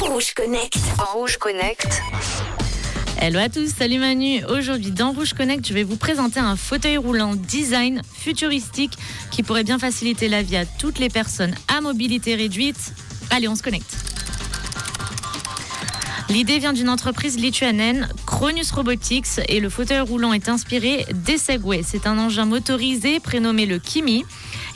Rouge Connect. Rouge Connect. Hello à tous, salut Manu. Aujourd'hui dans Rouge Connect, je vais vous présenter un fauteuil roulant design futuristique qui pourrait bien faciliter la vie à toutes les personnes à mobilité réduite. Allez, on se connecte. L'idée vient d'une entreprise lituanienne, Cronus Robotics, et le fauteuil roulant est inspiré des Segway. C'est un engin motorisé prénommé le Kimi.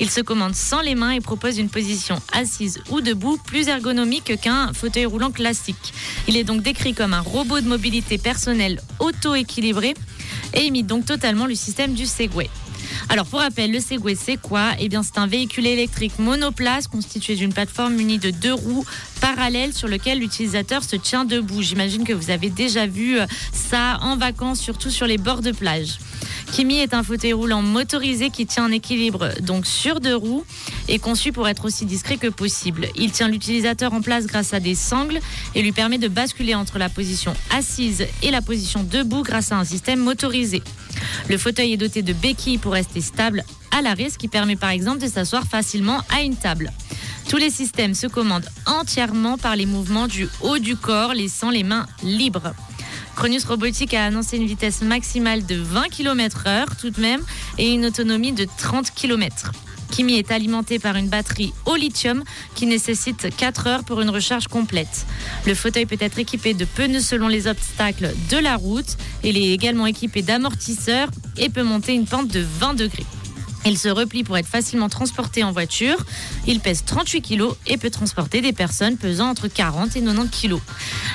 Il se commande sans les mains et propose une position assise ou debout plus ergonomique qu'un fauteuil roulant classique. Il est donc décrit comme un robot de mobilité personnelle auto-équilibré et imite donc totalement le système du Segway. Alors pour rappel, le Segway c'est quoi? Eh bien c'est un véhicule électrique monoplace constitué d'une plateforme munie de deux roues parallèles sur lequel l'utilisateur se tient debout. J'imagine que vous avez déjà vu euh, ça en vacances, surtout sur les bords de plage. Kimi est un fauteuil roulant motorisé qui tient un équilibre donc sur deux roues et conçu pour être aussi discret que possible. Il tient l'utilisateur en place grâce à des sangles et lui permet de basculer entre la position assise et la position debout grâce à un système motorisé. Le fauteuil est doté de béquilles pour rester stable à l'arrêt, ce qui permet par exemple de s'asseoir facilement à une table. Tous les systèmes se commandent entièrement par les mouvements du haut du corps, laissant les mains libres. Cronus Robotique a annoncé une vitesse maximale de 20 km/h tout de même et une autonomie de 30 km. Kimi est alimenté par une batterie au lithium qui nécessite 4 heures pour une recharge complète. Le fauteuil peut être équipé de pneus selon les obstacles de la route. Il est également équipé d'amortisseurs et peut monter une pente de 20 degrés. Il se replie pour être facilement transporté en voiture. Il pèse 38 kg et peut transporter des personnes pesant entre 40 et 90 kg.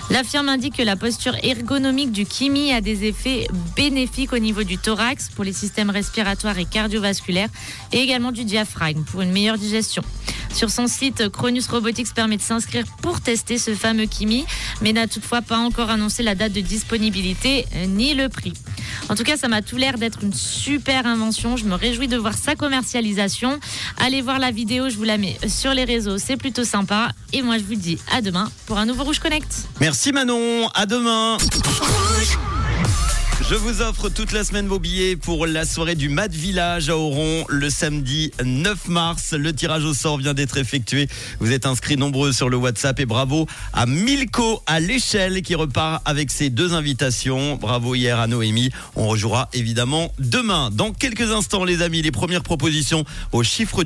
La firme indique que la posture ergonomique du Kimi a des effets bénéfiques au niveau du thorax pour les systèmes respiratoires et cardiovasculaires et également du diaphragme pour une meilleure digestion. Sur son site, Cronus Robotics permet de s'inscrire pour tester ce fameux Kimi, mais n'a toutefois pas encore annoncé la date de disponibilité ni le prix. En tout cas, ça m'a tout l'air d'être une super invention. Je me réjouis de voir sa commercialisation. Allez voir la vidéo, je vous la mets sur les réseaux, c'est plutôt sympa. Et moi, je vous dis à demain pour un nouveau Rouge Connect. Merci Manon, à demain. Je vous offre toute la semaine vos billets pour la soirée du Mat Village à Oron le samedi 9 mars. Le tirage au sort vient d'être effectué. Vous êtes inscrits nombreux sur le WhatsApp et bravo à Milko à l'échelle qui repart avec ses deux invitations. Bravo hier à Noémie. On rejouera évidemment demain. Dans quelques instants les amis, les premières propositions au chiffre du